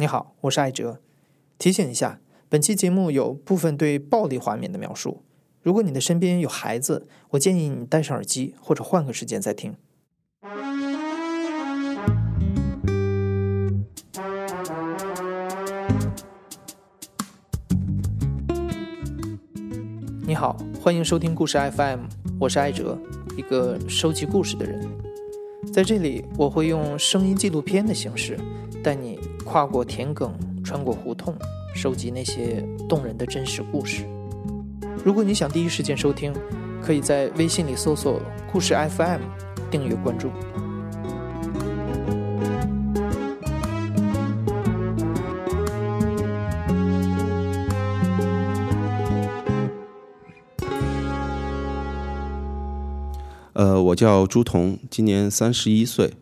你好，我是艾哲。提醒一下，本期节目有部分对暴力画面的描述。如果你的身边有孩子，我建议你戴上耳机或者换个时间再听。你好，欢迎收听故事 FM，我是艾哲，一个收集故事的人。在这里，我会用声音纪录片的形式，带你跨过田埂，穿过胡同，收集那些动人的真实故事。如果你想第一时间收听，可以在微信里搜索“故事 FM”，订阅关注。呃，我叫朱彤，今年三十一岁，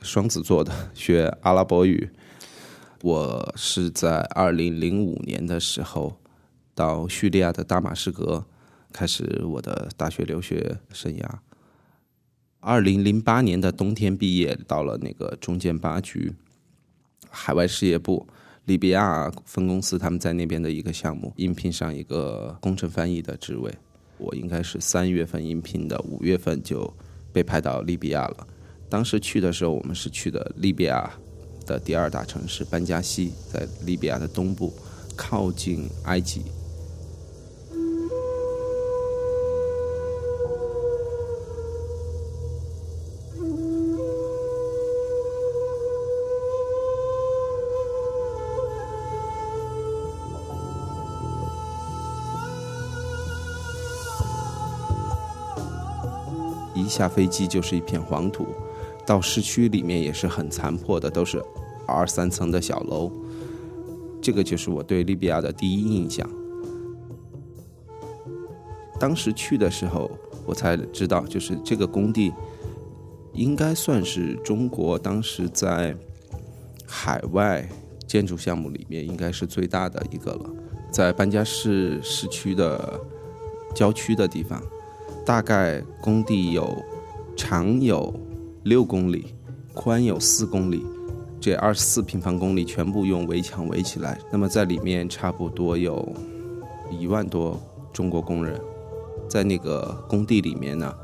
双子座的，学阿拉伯语。我是在二零零五年的时候到叙利亚的大马士革开始我的大学留学生涯。二零零八年的冬天毕业，到了那个中建八局海外事业部利比亚分公司，他们在那边的一个项目，应聘上一个工程翻译的职位。我应该是三月份应聘的，五月份就被派到利比亚了。当时去的时候，我们是去的利比亚的第二大城市班加西，在利比亚的东部，靠近埃及。一下飞机就是一片黄土，到市区里面也是很残破的，都是二三层的小楼。这个就是我对利比亚的第一印象。当时去的时候，我才知道，就是这个工地应该算是中国当时在海外建筑项目里面应该是最大的一个了，在班加市市区的郊区的地方。大概工地有长有六公里，宽有四公里，这二十四平方公里全部用围墙围起来。那么在里面差不多有一万多中国工人，在那个工地里面呢，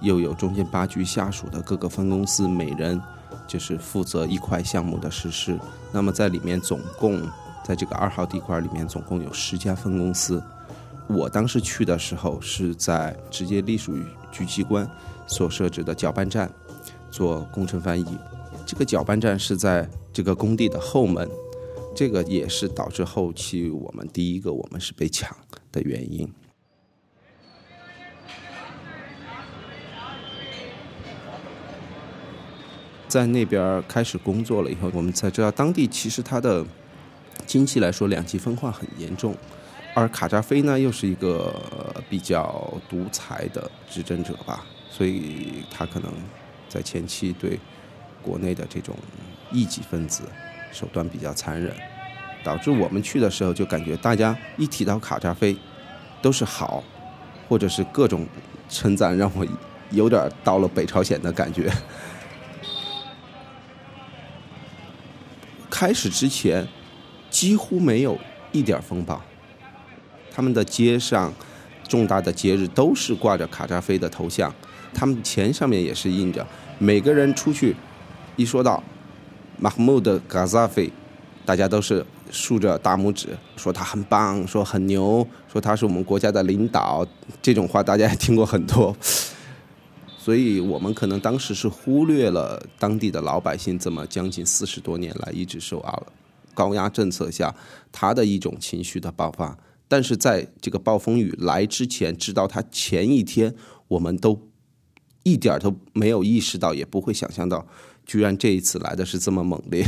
又有中建八局下属的各个分公司，每人就是负责一块项目的实施。那么在里面总共在这个二号地块里面总共有十家分公司。我当时去的时候是在直接隶属于局机关所设置的搅拌站做工程翻译。这个搅拌站是在这个工地的后门，这个也是导致后期我们第一个我们是被抢的原因。在那边开始工作了以后，我们才知道当地其实它的经济来说两极分化很严重。而卡扎菲呢，又是一个比较独裁的执政者吧，所以他可能在前期对国内的这种异己分子手段比较残忍，导致我们去的时候就感觉大家一提到卡扎菲都是好，或者是各种称赞，让我有点到了北朝鲜的感觉。开始之前几乎没有一点风暴。他们的街上，重大的节日都是挂着卡扎菲的头像，他们钱上面也是印着。每个人出去，一说到马赫穆德·卡扎菲，大家都是竖着大拇指，说他很棒，说很牛，说他是我们国家的领导。这种话大家也听过很多，所以我们可能当时是忽略了当地的老百姓这么将近四十多年来一直受啊高压政策下他的一种情绪的爆发。但是在这个暴风雨来之前，直到它前一天，我们都一点都没有意识到，也不会想象到，居然这一次来的是这么猛烈。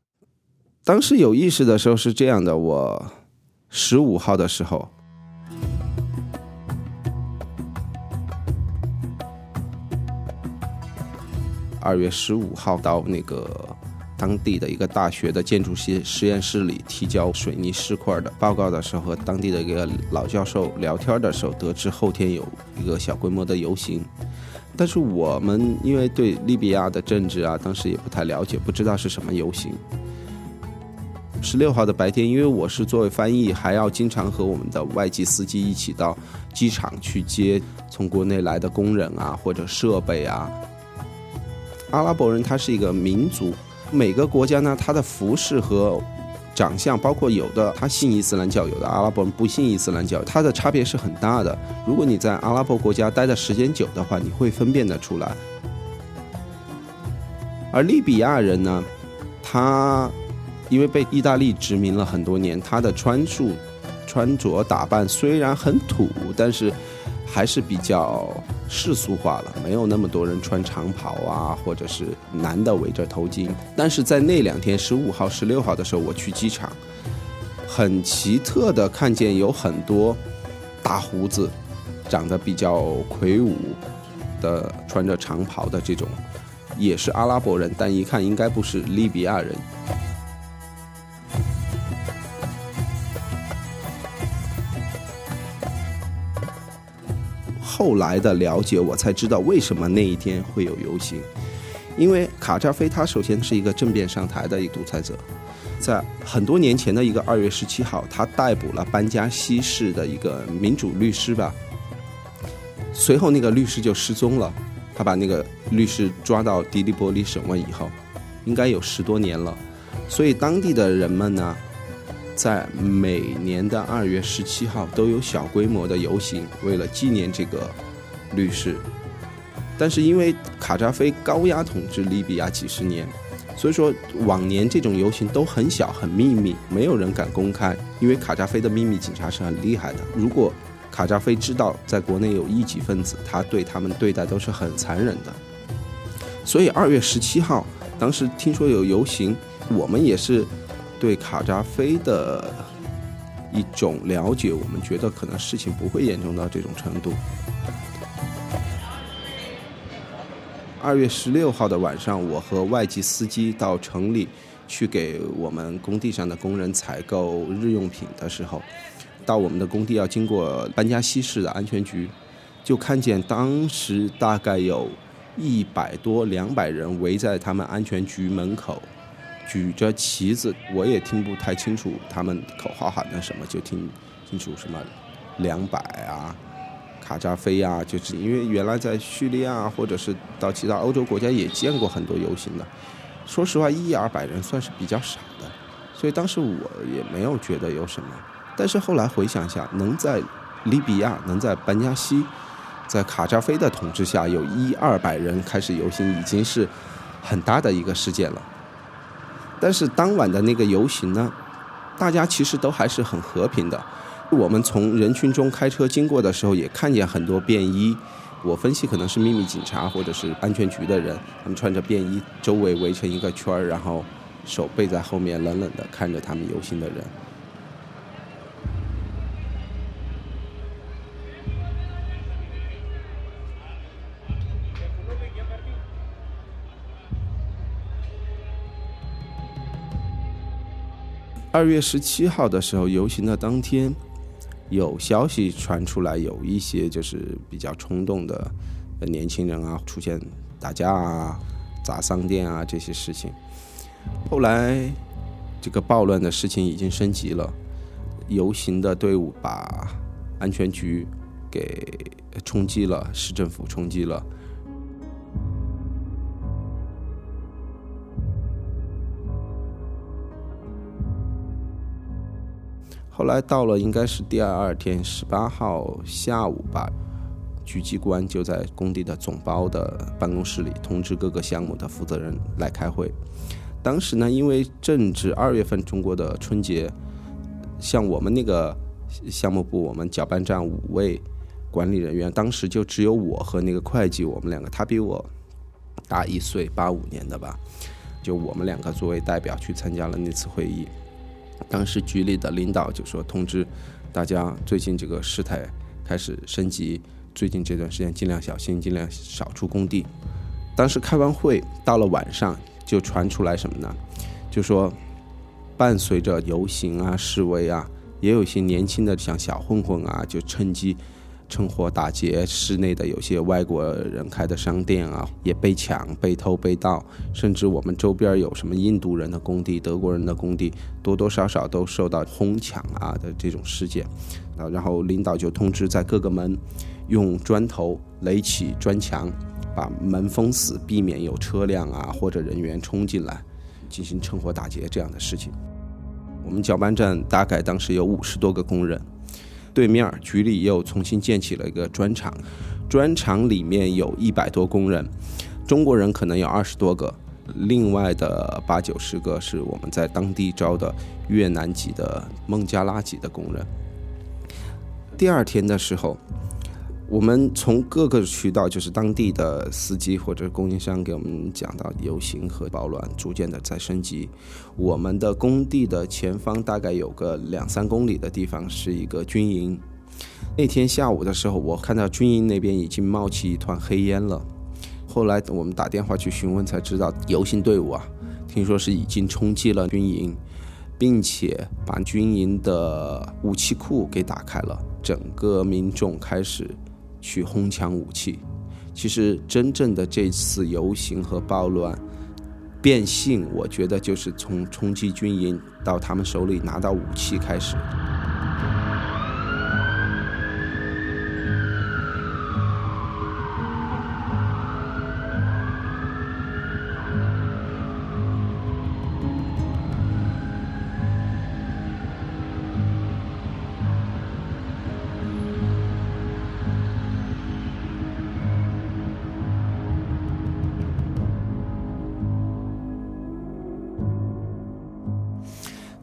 当时有意识的时候是这样的：我十五号的时候，二月十五号到那个。当地的一个大学的建筑系实验室里提交水泥石块的报告的时候，和当地的一个老教授聊天的时候，得知后天有一个小规模的游行。但是我们因为对利比亚的政治啊，当时也不太了解，不知道是什么游行。十六号的白天，因为我是作为翻译，还要经常和我们的外籍司机一起到机场去接从国内来的工人啊，或者设备啊。阿拉伯人他是一个民族，每个国家呢，他的服饰和长相，包括有的他信伊斯兰教，有的阿拉伯人不信伊斯兰教，它的差别是很大的。如果你在阿拉伯国家待的时间久的话，你会分辨得出来。而利比亚人呢，他。因为被意大利殖民了很多年，他的穿束、穿着打扮虽然很土，但是还是比较世俗化了，没有那么多人穿长袍啊，或者是男的围着头巾。但是在那两天，十五号、十六号的时候，我去机场，很奇特的看见有很多大胡子、长得比较魁梧的、穿着长袍的这种，也是阿拉伯人，但一看应该不是利比亚人。后来的了解，我才知道为什么那一天会有游行。因为卡扎菲他首先是一个政变上台的一个独裁者，在很多年前的一个二月十七号，他逮捕了班加西市的一个民主律师吧。随后那个律师就失踪了，他把那个律师抓到迪利波利审问以后，应该有十多年了。所以当地的人们呢？在每年的二月十七号都有小规模的游行，为了纪念这个律师。但是因为卡扎菲高压统治利比亚几十年，所以说往年这种游行都很小、很秘密，没有人敢公开。因为卡扎菲的秘密警察是很厉害的，如果卡扎菲知道在国内有异己分子，他对他们对待都是很残忍的。所以二月十七号，当时听说有游行，我们也是。对卡扎菲的一种了解，我们觉得可能事情不会严重到这种程度。二月十六号的晚上，我和外籍司机到城里去给我们工地上的工人采购日用品的时候，到我们的工地要经过班加西市的安全局，就看见当时大概有一百多、两百人围在他们安全局门口。举着旗子，我也听不太清楚他们口号喊的什么，就听清楚什么两百啊，卡扎菲啊，就是因为原来在叙利亚或者是到其他欧洲国家也见过很多游行的。说实话，一二百人算是比较少的，所以当时我也没有觉得有什么。但是后来回想一下，能在利比亚，能在班加西，在卡扎菲的统治下，有一二百人开始游行，已经是很大的一个事件了。但是当晚的那个游行呢，大家其实都还是很和平的。我们从人群中开车经过的时候，也看见很多便衣。我分析可能是秘密警察或者是安全局的人，他们穿着便衣，周围围成一个圈儿，然后手背在后面，冷冷的看着他们游行的人。二月十七号的时候，游行的当天，有消息传出来，有一些就是比较冲动的年轻人啊，出现打架啊、砸商店啊这些事情。后来，这个暴乱的事情已经升级了，游行的队伍把安全局给冲击了，市政府冲击了。后来到了，应该是第二天十八号下午吧，局机关就在工地的总包的办公室里通知各个项目的负责人来开会。当时呢，因为正值二月份中国的春节，像我们那个项目部，我们搅拌站五位管理人员，当时就只有我和那个会计，我们两个，他比我大一岁，八五年的吧，就我们两个作为代表去参加了那次会议。当时局里的领导就说通知大家，最近这个事态开始升级，最近这段时间尽量小心，尽量少出工地。当时开完会，到了晚上就传出来什么呢？就说伴随着游行啊、示威啊，也有一些年轻的像小混混啊，就趁机趁火打劫，室内的有些外国人开的商店啊，也被抢、被偷、被盗，甚至我们周边有什么印度人的工地、德国人的工地，多多少少都受到哄抢啊的这种事件。啊，然后领导就通知在各个门用砖头垒起砖墙，把门封死，避免有车辆啊或者人员冲进来进行趁火打劫这样的事情。我们搅拌站大概当时有五十多个工人。对面局里又重新建起了一个砖厂，砖厂里面有一百多工人，中国人可能有二十多个，另外的八九十个是我们在当地招的越南籍的、孟加拉籍的工人。第二天的时候。我们从各个渠道，就是当地的司机或者供应商给我们讲到，游行和暴乱逐渐的在升级。我们的工地的前方大概有个两三公里的地方是一个军营。那天下午的时候，我看到军营那边已经冒起一团黑烟了。后来我们打电话去询问，才知道游行队伍啊，听说是已经冲击了军营，并且把军营的武器库给打开了，整个民众开始。去哄抢武器，其实真正的这次游行和暴乱变性，我觉得就是从冲击军营到他们手里拿到武器开始。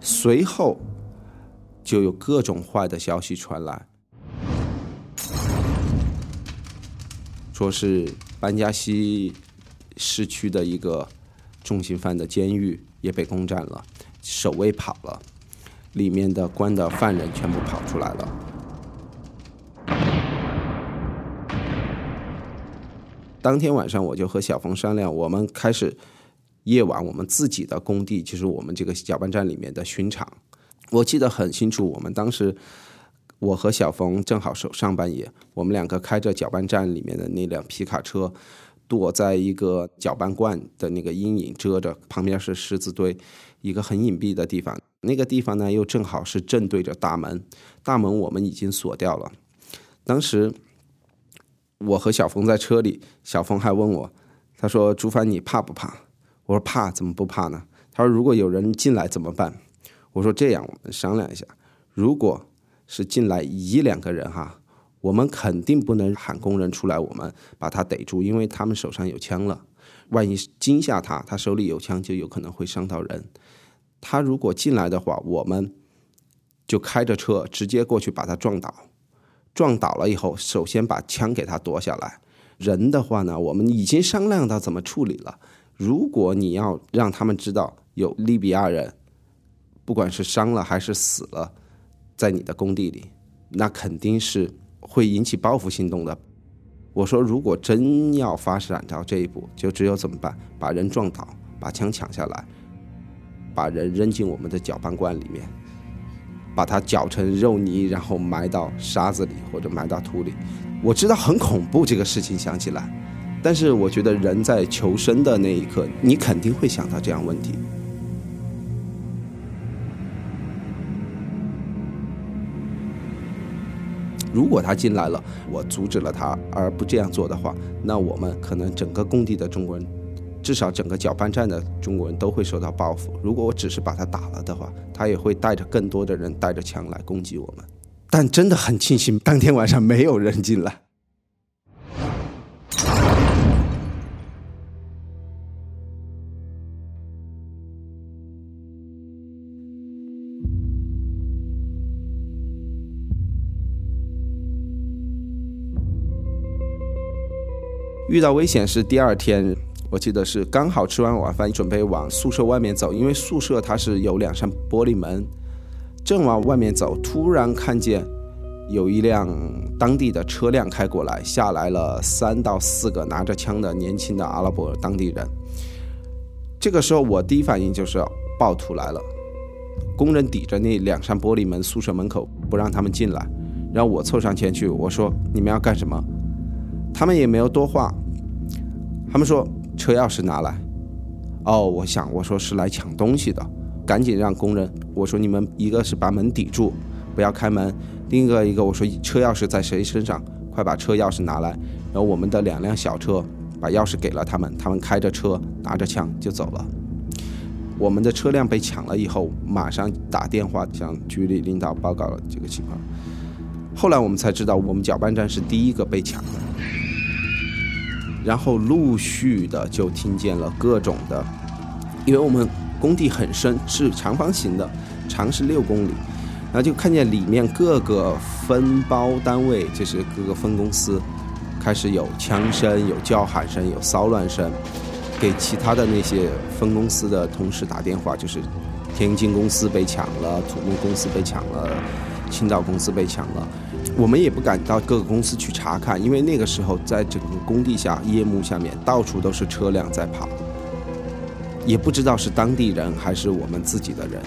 随后，就有各种坏的消息传来，说是班加西市区的一个重刑犯的监狱也被攻占了，守卫跑了，里面的关的犯人全部跑出来了。当天晚上，我就和小冯商量，我们开始。夜晚，我们自己的工地就是我们这个搅拌站里面的巡场。我记得很清楚，我们当时我和小冯正好是上半夜，我们两个开着搅拌站里面的那辆皮卡车，躲在一个搅拌罐的那个阴影遮着，旁边是石子堆，一个很隐蔽的地方。那个地方呢，又正好是正对着大门，大门我们已经锁掉了。当时我和小冯在车里，小冯还问我，他说：“朱凡，你怕不怕？”我说怕怎么不怕呢？他说如果有人进来怎么办？我说这样，我们商量一下。如果是进来一两个人哈，我们肯定不能喊工人出来，我们把他逮住，因为他们手上有枪了。万一惊吓他，他手里有枪，就有可能会伤到人。他如果进来的话，我们就开着车直接过去把他撞倒。撞倒了以后，首先把枪给他夺下来。人的话呢，我们已经商量到怎么处理了。如果你要让他们知道有利比亚人，不管是伤了还是死了，在你的工地里，那肯定是会引起报复行动的。我说，如果真要发展到这一步，就只有怎么办？把人撞倒，把枪抢下来，把人扔进我们的搅拌罐里面，把它搅成肉泥，然后埋到沙子里或者埋到土里。我知道很恐怖，这个事情想起来。但是我觉得人在求生的那一刻，你肯定会想到这样问题。如果他进来了，我阻止了他，而不这样做的话，那我们可能整个工地的中国人，至少整个搅拌站的中国人都会受到报复。如果我只是把他打了的话，他也会带着更多的人带着枪来攻击我们。但真的很庆幸，当天晚上没有人进来。遇到危险是第二天，我记得是刚好吃完晚饭，准备往宿舍外面走，因为宿舍它是有两扇玻璃门，正往外面走，突然看见有一辆当地的车辆开过来，下来了三到四个拿着枪的年轻的阿拉伯当地人。这个时候我第一反应就是暴徒来了，工人抵着那两扇玻璃门，宿舍门口不让他们进来，然后我凑上前去，我说：“你们要干什么？”他们也没有多话，他们说：“车钥匙拿来。”哦，我想我说是来抢东西的，赶紧让工人。我说：“你们一个是把门抵住，不要开门；另一个一个我说车钥匙在谁身上？快把车钥匙拿来。”然后我们的两辆小车把钥匙给了他们，他们开着车拿着枪就走了。我们的车辆被抢了以后，马上打电话向局里领导报告了这个情况。后来我们才知道，我们搅拌站是第一个被抢的。然后陆续的就听见了各种的，因为我们工地很深，是长方形的，长是六公里，然后就看见里面各个分包单位，就是各个分公司，开始有枪声、有叫喊声、有骚乱声。给其他的那些分公司的同事打电话，就是天津公司被抢了，土木公司被抢了，青岛公司被抢了。我们也不敢到各个公司去查看，因为那个时候在整个工地下夜幕下面，到处都是车辆在跑，也不知道是当地人还是我们自己的人，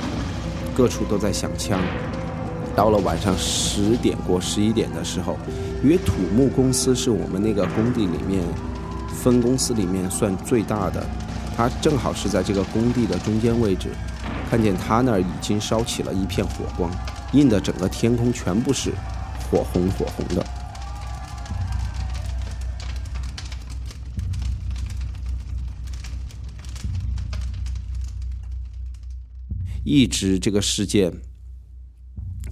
各处都在响枪。到了晚上十点过十一点的时候，因为土木公司是我们那个工地里面。分公司里面算最大的，他正好是在这个工地的中间位置，看见他那儿已经烧起了一片火光，映的整个天空全部是火红火红的。一直这个事件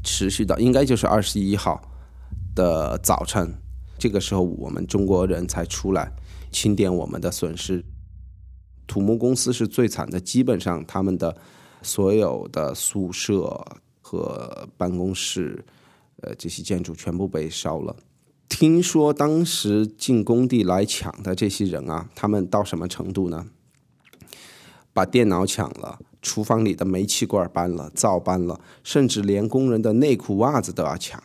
持续到应该就是二十一号的早晨，这个时候我们中国人才出来。清点我们的损失，土木公司是最惨的，基本上他们的所有的宿舍和办公室，呃，这些建筑全部被烧了。听说当时进工地来抢的这些人啊，他们到什么程度呢？把电脑抢了，厨房里的煤气罐搬了，灶搬了，甚至连工人的内裤袜子都要抢。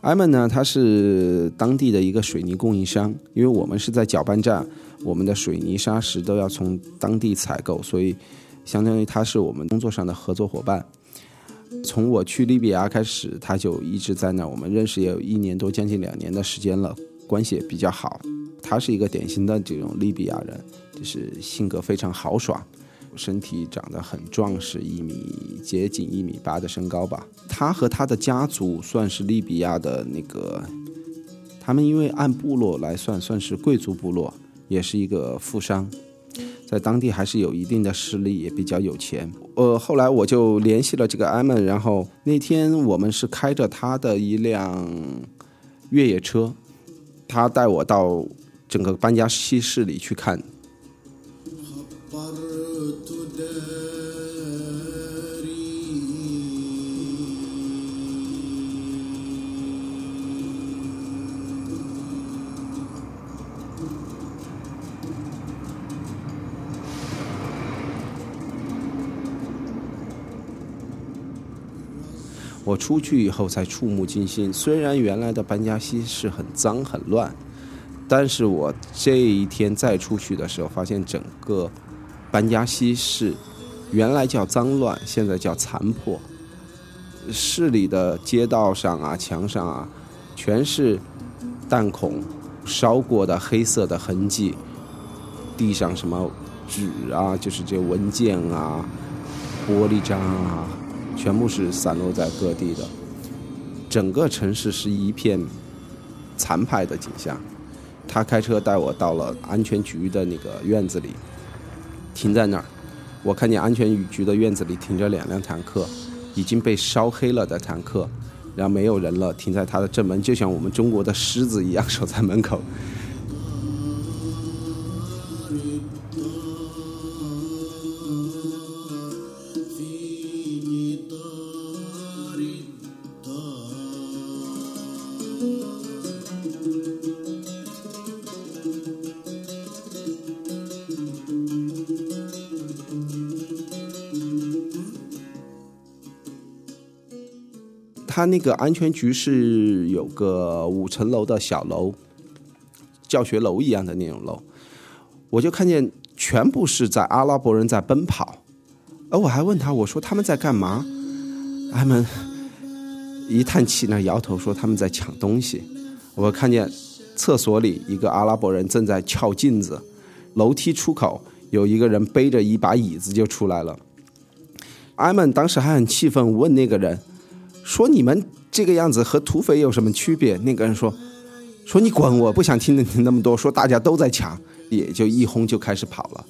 艾门呢，他是当地的一个水泥供应商，因为我们是在搅拌站，我们的水泥砂石都要从当地采购，所以相当于他是我们工作上的合作伙伴。从我去利比亚开始，他就一直在那，我们认识也有一年多，将近两年的时间了，关系也比较好。他是一个典型的这种利比亚人，就是性格非常豪爽。身体长得很壮实，一米接近一米八的身高吧。他和他的家族算是利比亚的那个，他们因为按部落来算，算是贵族部落，也是一个富商，在当地还是有一定的势力，也比较有钱。呃，后来我就联系了这个艾曼，然后那天我们是开着他的一辆越野车，他带我到整个班加西市里去看。我出去以后才触目惊心。虽然原来的班加西是很脏很乱，但是我这一天再出去的时候，发现整个班加西市原来叫脏乱，现在叫残破。市里的街道上啊、墙上啊，全是弹孔烧过的黑色的痕迹。地上什么纸啊，就是这文件啊、玻璃渣啊。全部是散落在各地的，整个城市是一片残败的景象。他开车带我到了安全局的那个院子里，停在那儿。我看见安全局的院子里停着两辆坦克，已经被烧黑了的坦克，然后没有人了，停在他的正门，就像我们中国的狮子一样守在门口。他那个安全局是有个五层楼的小楼，教学楼一样的那种楼，我就看见全部是在阿拉伯人在奔跑，而我还问他，我说他们在干嘛？他们一叹气，那摇头说他们在抢东西。我看见厕所里一个阿拉伯人正在撬镜子，楼梯出口有一个人背着一把椅子就出来了。艾曼当时还很气愤，问那个人说：“你们这个样子和土匪有什么区别？”那个人说：“说你滚，我不想听你那么多。”说大家都在抢，也就一哄就开始跑了。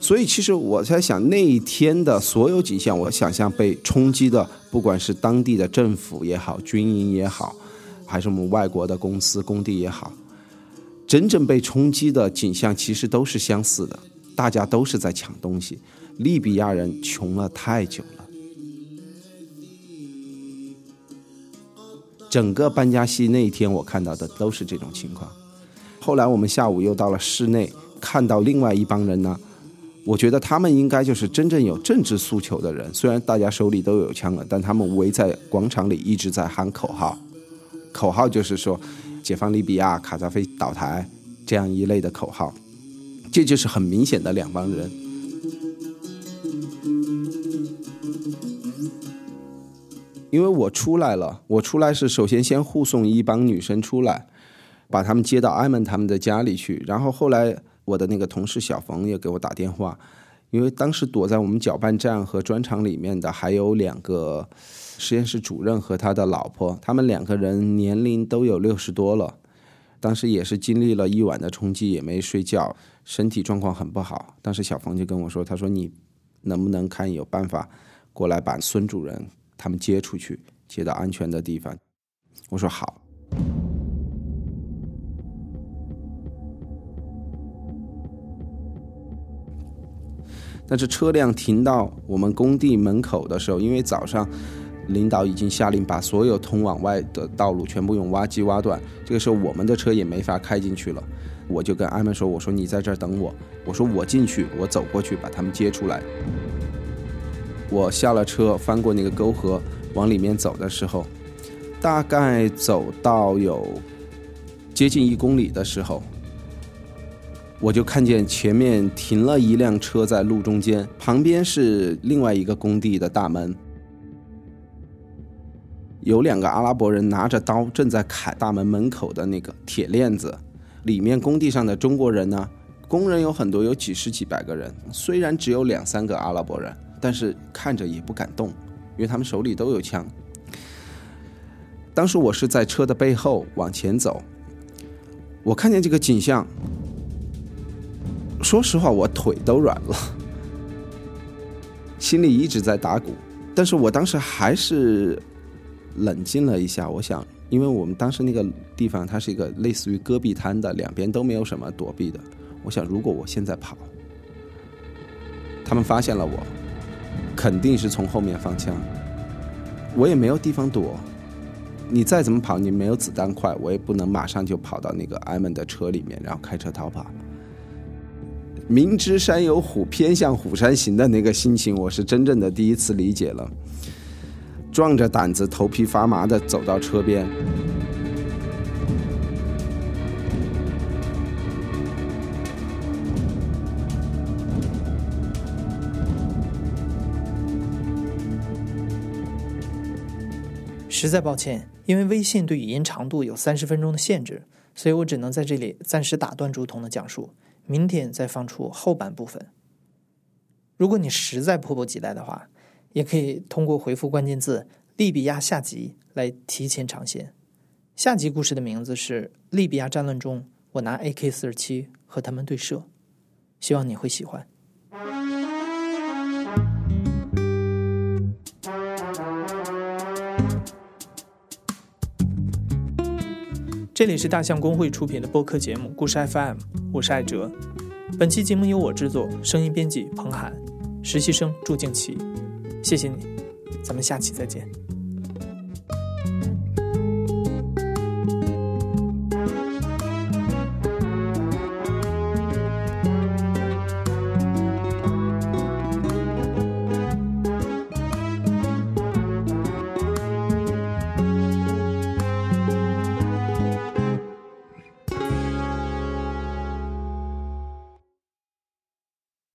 所以，其实我在想，那一天的所有景象，我想象被冲击的，不管是当地的政府也好，军营也好，还是我们外国的公司工地也好，真正被冲击的景象，其实都是相似的，大家都是在抢东西。利比亚人穷了太久了，整个班加西那一天，我看到的都是这种情况。后来我们下午又到了室内，看到另外一帮人呢。我觉得他们应该就是真正有政治诉求的人，虽然大家手里都有枪了，但他们围在广场里一直在喊口号，口号就是说“解放利比亚，卡扎菲倒台”这样一类的口号，这就是很明显的两帮人。因为我出来了，我出来是首先先护送一帮女生出来，把他们接到艾蒙他们的家里去，然后后来。我的那个同事小冯也给我打电话，因为当时躲在我们搅拌站和砖厂里面的还有两个实验室主任和他的老婆，他们两个人年龄都有六十多了，当时也是经历了一晚的冲击，也没睡觉，身体状况很不好。当时小冯就跟我说：“他说你能不能看有办法过来把孙主任他们接出去，接到安全的地方？”我说：“好。”但是车辆停到我们工地门口的时候，因为早上领导已经下令把所有通往外的道路全部用挖机挖断，这个时候我们的车也没法开进去了。我就跟艾曼说：“我说你在这儿等我，我说我进去，我走过去把他们接出来。”我下了车，翻过那个沟河，往里面走的时候，大概走到有接近一公里的时候。我就看见前面停了一辆车在路中间，旁边是另外一个工地的大门，有两个阿拉伯人拿着刀正在砍大门门口的那个铁链子。里面工地上的中国人呢，工人有很多，有几十几百个人。虽然只有两三个阿拉伯人，但是看着也不敢动，因为他们手里都有枪。当时我是在车的背后往前走，我看见这个景象。说实话，我腿都软了，心里一直在打鼓。但是我当时还是冷静了一下。我想，因为我们当时那个地方，它是一个类似于戈壁滩的，两边都没有什么躲避的。我想，如果我现在跑，他们发现了我，肯定是从后面放枪。我也没有地方躲。你再怎么跑，你没有子弹快，我也不能马上就跑到那个艾蒙的车里面，然后开车逃跑。明知山有虎，偏向虎山行的那个心情，我是真正的第一次理解了。壮着胆子，头皮发麻的走到车边。实在抱歉，因为微信对语音长度有三十分钟的限制，所以我只能在这里暂时打断朱彤的讲述。明天再放出后半部分。如果你实在迫不及待的话，也可以通过回复关键字“利比亚下集”来提前尝鲜。下集故事的名字是《利比亚战乱中，我拿 AK 四十七和他们对射》，希望你会喜欢。这里是大象公会出品的播客节目《故事 FM》，我是艾哲。本期节目由我制作，声音编辑彭涵，实习生祝静琪。谢谢你，咱们下期再见。